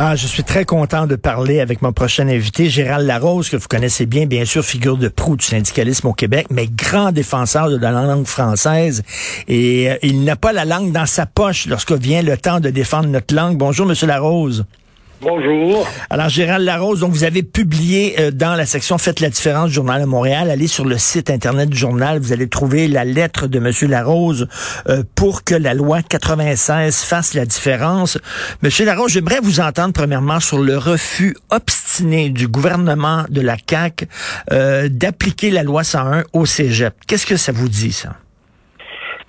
Ah, je suis très content de parler avec mon prochain invité, Gérald Larose, que vous connaissez bien, bien sûr, figure de proue du syndicalisme au Québec, mais grand défenseur de la langue française. Et euh, il n'a pas la langue dans sa poche lorsque vient le temps de défendre notre langue. Bonjour, Monsieur Larose. Bonjour. Alors, Gérald Larose, donc vous avez publié euh, dans la section Faites la différence Journal de Montréal. Allez sur le site Internet du journal, vous allez trouver la lettre de Monsieur Larose euh, pour que la loi 96 fasse la différence. Monsieur Larose, j'aimerais vous entendre premièrement sur le refus obstiné du gouvernement de la CAQ euh, d'appliquer la loi 101 au Cégep. Qu'est-ce que ça vous dit, ça?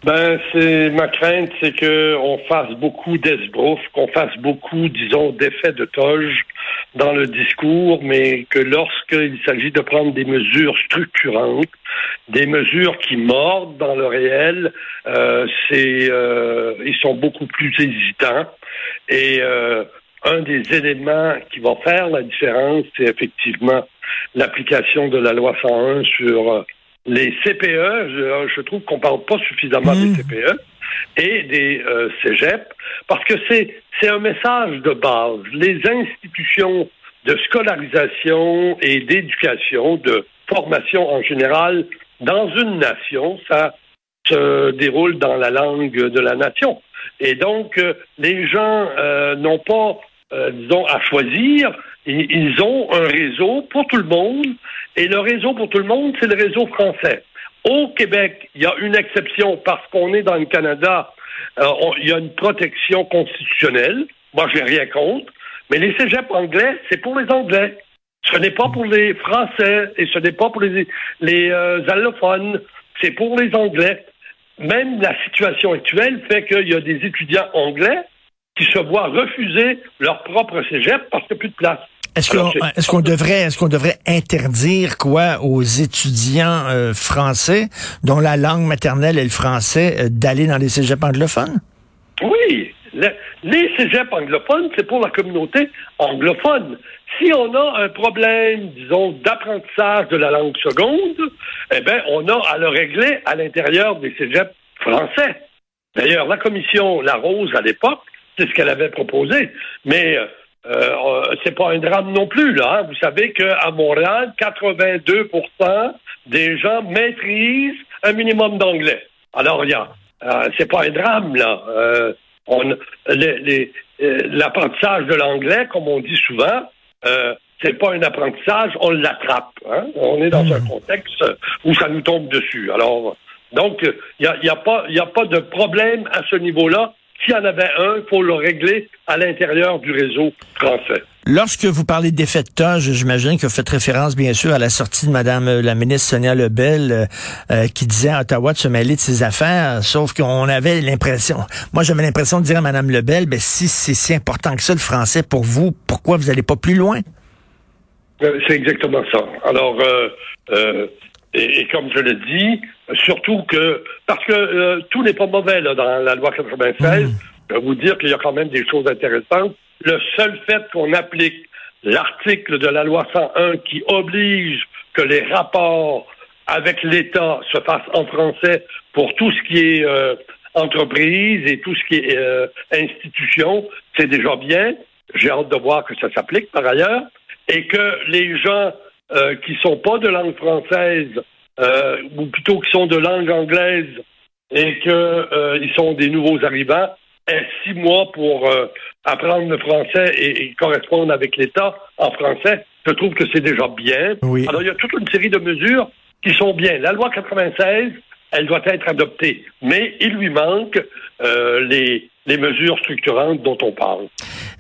Ben, c'est ma crainte, c'est que on fasse beaucoup d'esbrouf, qu'on fasse beaucoup, disons, d'effets de toge dans le discours, mais que lorsqu'il s'agit de prendre des mesures structurantes, des mesures qui mordent dans le réel, euh, c'est euh, ils sont beaucoup plus hésitants. Et euh, un des éléments qui va faire la différence, c'est effectivement l'application de la loi 101 sur les CPE, je, trouve qu'on parle pas suffisamment des mmh. CPE et des euh, cégeps, parce que c'est c'est un message de base. Les institutions de scolarisation et d'éducation, de formation en général, dans une nation, ça se déroule dans la langue de la nation. Et donc, euh, les gens euh, n'ont pas, euh, disons, à choisir. Ils ont un réseau pour tout le monde et le réseau pour tout le monde, c'est le réseau français. Au Québec, il y a une exception parce qu'on est dans le Canada. Euh, il y a une protection constitutionnelle. Moi, j'ai rien contre. Mais les cégeps anglais, c'est pour les Anglais. Ce n'est pas pour les Français et ce n'est pas pour les, les euh, allophones. C'est pour les Anglais. Même la situation actuelle fait qu'il y a des étudiants anglais qui se voient refuser leur propre cégep parce qu'il n'y a plus de place. Est-ce qu'on devrait est-ce qu'on devrait interdire quoi aux étudiants euh, français dont la langue maternelle est le français euh, d'aller dans les cégeps anglophones? Oui, les cégeps anglophones, c'est pour la communauté anglophone. Si on a un problème, disons, d'apprentissage de la langue seconde, eh bien, on a à le régler à l'intérieur des cégeps français. D'ailleurs, la commission La Rose, à l'époque, c'est ce qu'elle avait proposé. Mais euh, euh, c'est pas un drame non plus, là. Hein. Vous savez qu'à Montréal, 82 des gens maîtrisent un minimum d'anglais. Alors, il y a, euh, c'est pas un drame, là. Euh, l'apprentissage de l'anglais, comme on dit souvent, euh, c'est pas un apprentissage, on l'attrape. Hein. On est dans un hmm. contexte où ça nous tombe dessus. Alors, donc, il n'y a, y a, pas, y a pas de problème à ce niveau-là. S'il y en avait un, il faut le régler à l'intérieur du réseau français. Lorsque vous parlez d'effet de toge, j'imagine que vous faites référence, bien sûr, à la sortie de Madame euh, la ministre Sonia Lebel, euh, euh, qui disait à Ottawa de se mêler de ses affaires, sauf qu'on avait l'impression, moi j'avais l'impression de dire à Madame Lebel, ben, si c'est si important que ça le français pour vous, pourquoi vous n'allez pas plus loin? C'est exactement ça. Alors, et, comme je le dis, surtout que, parce que euh, tout n'est pas mauvais là, dans la loi 96, mm. je vais vous dire qu'il y a quand même des choses intéressantes. Le seul fait qu'on applique l'article de la loi 101 qui oblige que les rapports avec l'État se fassent en français pour tout ce qui est euh, entreprise et tout ce qui est euh, institution, c'est déjà bien. J'ai hâte de voir que ça s'applique par ailleurs et que les gens euh, qui sont pas de langue française, euh, ou plutôt qui sont de langue anglaise, et qu'ils euh, sont des nouveaux arrivants, aient six mois pour euh, apprendre le français et, correspondre avec l'État en français, je trouve que c'est déjà bien. Alors, il y a toute une série de mesures qui sont bien. La loi 96, elle doit être adoptée, mais il lui manque les, les mesures structurantes dont on parle.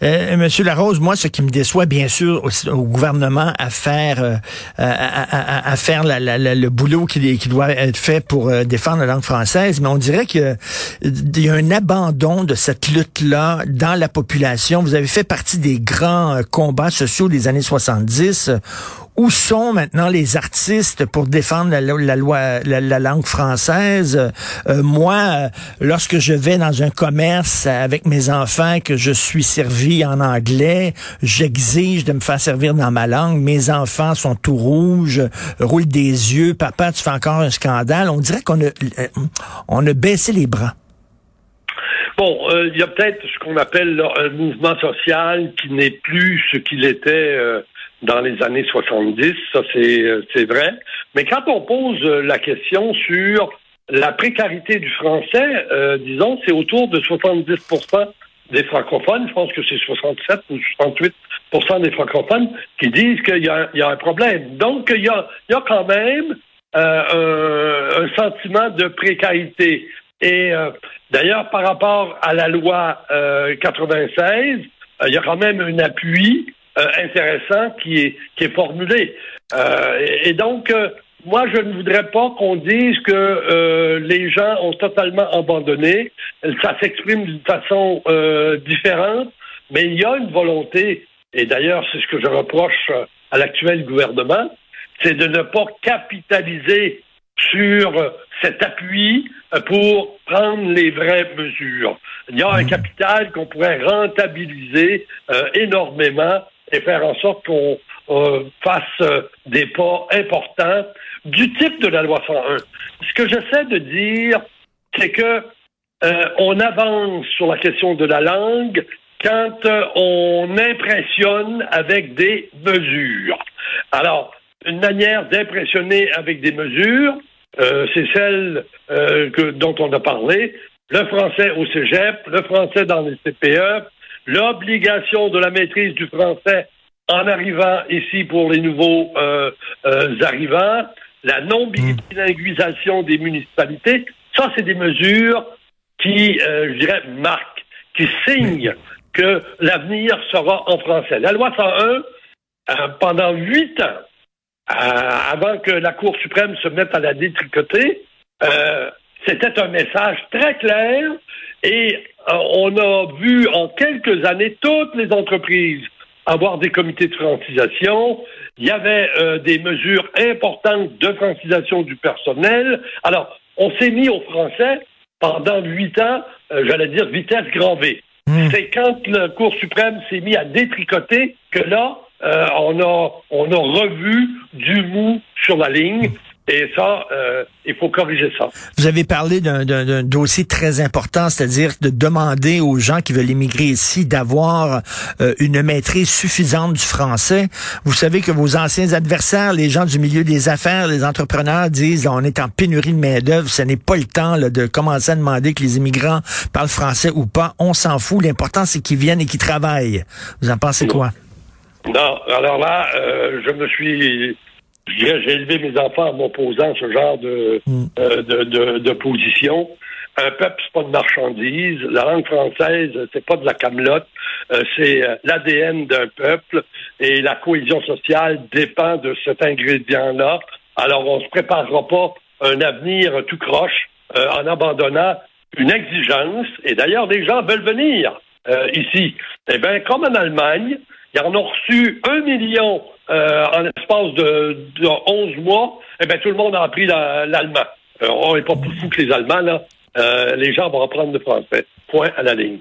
Euh, Monsieur Larose, moi, ce qui me déçoit, bien sûr, au, gouvernement à faire euh, à, à, faire la, la, le boulot qui, qui, doit être fait pour euh, défendre la langue française, mais on dirait qu'il y a un abandon de cette lutte-là dans la population. Vous avez fait partie des grands combats sociaux des années 70 où sont maintenant les artistes pour défendre la, loi, la, langue française? Euh, moi, lorsque je vais dans un commerce avec mes enfants, que je suis servi en anglais, j'exige de me faire servir dans ma langue. Mes enfants sont tout rouges, roulent des yeux. Papa, tu fais encore un scandale. On dirait qu'on a, on a baissé les bras. Bon, il y a peut-être ce qu'on appelle un mouvement social qui n'est plus ce qu'il était dans les années 70, ça euh, c'est vrai. Mais quand on pose euh, la question sur la précarité du français, euh, disons, c'est autour de 70% des francophones, je pense que c'est 67 ou 68% des francophones qui disent qu'il y, a un problème. Donc, il y a, il y a quand même un, un, sentiment de précarité. Et d'ailleurs, par rapport à la loi 96, il y a quand même un appui euh, intéressant qui est, qui est formulé. Euh, et, donc, euh, moi, je ne voudrais pas qu'on dise que les gens ont totalement abandonné. Ça s'exprime d'une façon différente, mais il y a une volonté, et d'ailleurs, c'est ce que je reproche à l'actuel gouvernement, c'est de ne pas capitaliser sur cet appui pour prendre les vraies mesures. Il y a un mmh. capital qu'on pourrait rentabiliser énormément et faire en sorte qu'on euh, fasse euh, des pas importants du type de la loi 101. Ce que j'essaie de dire, c'est que euh, on avance sur la question de la langue quand on impressionne avec des mesures. Alors, une manière d'impressionner avec des mesures, c'est celle que, dont on a parlé, le français au cégep, le français dans les CPE, l'obligation de la maîtrise du français en arrivant ici pour les nouveaux euh, euh, arrivants, la non-bilinguisation des municipalités, ça, c'est des mesures qui, euh, je dirais, marquent, qui signent que l'avenir sera en français. La loi 101, pendant huit ans, avant que la Cour suprême se mette à la détricoter, c'était un message très clair et euh, on a vu en quelques années toutes les entreprises avoir des comités de francisation. Il y avait euh, des mesures importantes de francisation du personnel. Alors, on s'est mis au français pendant huit ans, euh, j'allais dire vitesse grand V. Hmm. C'est quand la Cour suprême s'est mis à détricoter que là, on a on a revu du mou sur la ligne. Et ça, euh, il faut corriger ça. Vous avez parlé d'un dossier très important, c'est-à-dire de demander aux gens qui veulent immigrer ici d'avoir euh, une maîtrise suffisante du français. Vous savez que vos anciens adversaires, les gens du milieu des affaires, les entrepreneurs disent on est en pénurie de main-d'œuvre, ce n'est pas le temps de commencer à demander que les immigrants parlent français ou pas. On s'en fout. L'important, c'est qu'ils viennent et qu'ils travaillent. Vous en pensez quoi? Non, alors là, euh, je me suis j'ai élevé mes enfants en m'opposant à ce genre de, mm. euh, de, de, position. Un peuple, c'est pas de marchandise. La langue française, c'est pas de la camelote. Euh, c'est euh, l'ADN d'un peuple et la cohésion sociale dépend de cet ingrédient-là. Alors, on se préparera pas un avenir tout croche en abandonnant une exigence. Et d'ailleurs, des gens veulent venir ici. Eh bien, comme en Allemagne, ils en ont reçu un million euh, en l'espace de, de, 11 mois. Eh bien, tout le monde a appris l'allemand. Euh, on n'est pas plus fou que les Allemands, là. Euh, les gens vont apprendre le français. Point à la ligne.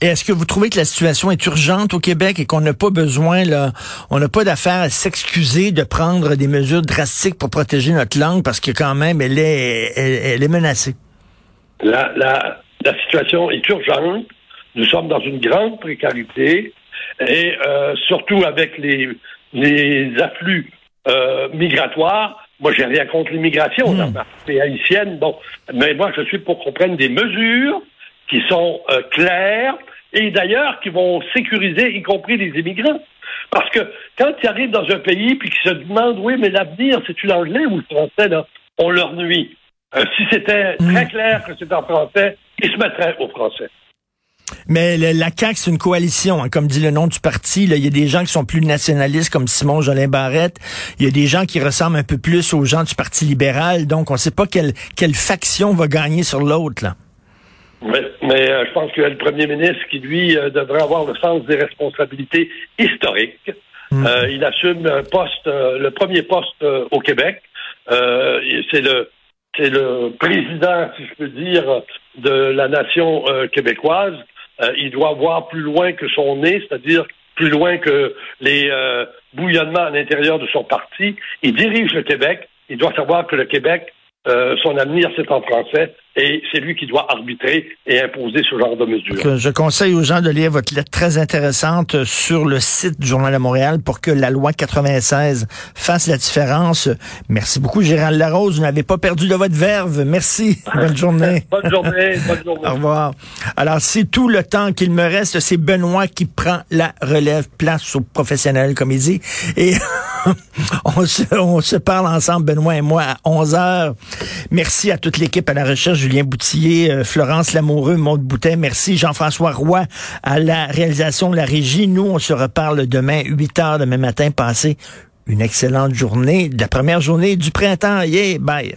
Et est-ce que vous trouvez que la situation est urgente au Québec et qu'on n'a pas besoin, là, on n'a pas d'affaire à s'excuser de prendre des mesures drastiques pour protéger notre langue parce que quand même, elle est, elle, est menacée? La, la, la situation est urgente. Nous sommes dans une grande précarité et euh, surtout avec les, les afflux euh, migratoires. Moi, j'ai rien contre l'immigration, mmh. haïtienne. Bon, mais moi, je suis pour qu'on prenne des mesures qui sont euh, claires et d'ailleurs qui vont sécuriser, y compris les immigrants. Parce que quand ils arrivent dans un pays puis qu'ils se demandent, oui, mais l'avenir, c'est-tu l'anglais ou le français, là, on leur nuit. Euh, si c'était mmh. très clair que c'est en français, ils se mettraient au français. Mais la CAQ, c'est une coalition, hein, comme dit le nom du parti. Il y a des gens qui sont plus nationalistes, comme Simon Jolin Barrette. Il y a des gens qui ressemblent un peu plus aux gens du Parti libéral. Donc, on ne sait pas quelle, quelle faction va gagner sur l'autre. là. Mais, euh, je pense que le premier ministre qui, lui, euh, devrait avoir le sens des responsabilités historiques, Mm. il assume un poste, le premier poste au Québec. c'est le c'est le président, si je peux dire, de la nation québécoise. Il doit voir plus loin que son nez, c'est-à-dire plus loin que les bouillonnements à l'intérieur de son parti. Il dirige le Québec. Il doit savoir que le Québec euh, son avenir, c'est en français et c'est lui qui doit arbitrer et imposer ce genre de mesures. Je conseille aux gens de lire votre lettre très intéressante sur le site du Journal de Montréal pour que la loi 96 fasse la différence. Merci beaucoup, Gérald Larose. Vous n'avez pas perdu de votre verve. Merci. Bonne journée. bonne journée. Bonne journée. Au revoir. Alors, c'est tout le temps qu'il me reste. C'est Benoît qui prend la relève, place aux professionnels, comme il dit. Et on, se, on se parle ensemble, Benoît et moi, à 11 heures. Merci à toute l'équipe à la recherche, Julien Boutillier, euh, Florence Lamoureux, Maude. Merci Jean-François Roy à la réalisation de la régie. Nous, on se reparle demain, 8 heures demain matin. Passez une excellente journée, la première journée du printemps. Yeah, bye.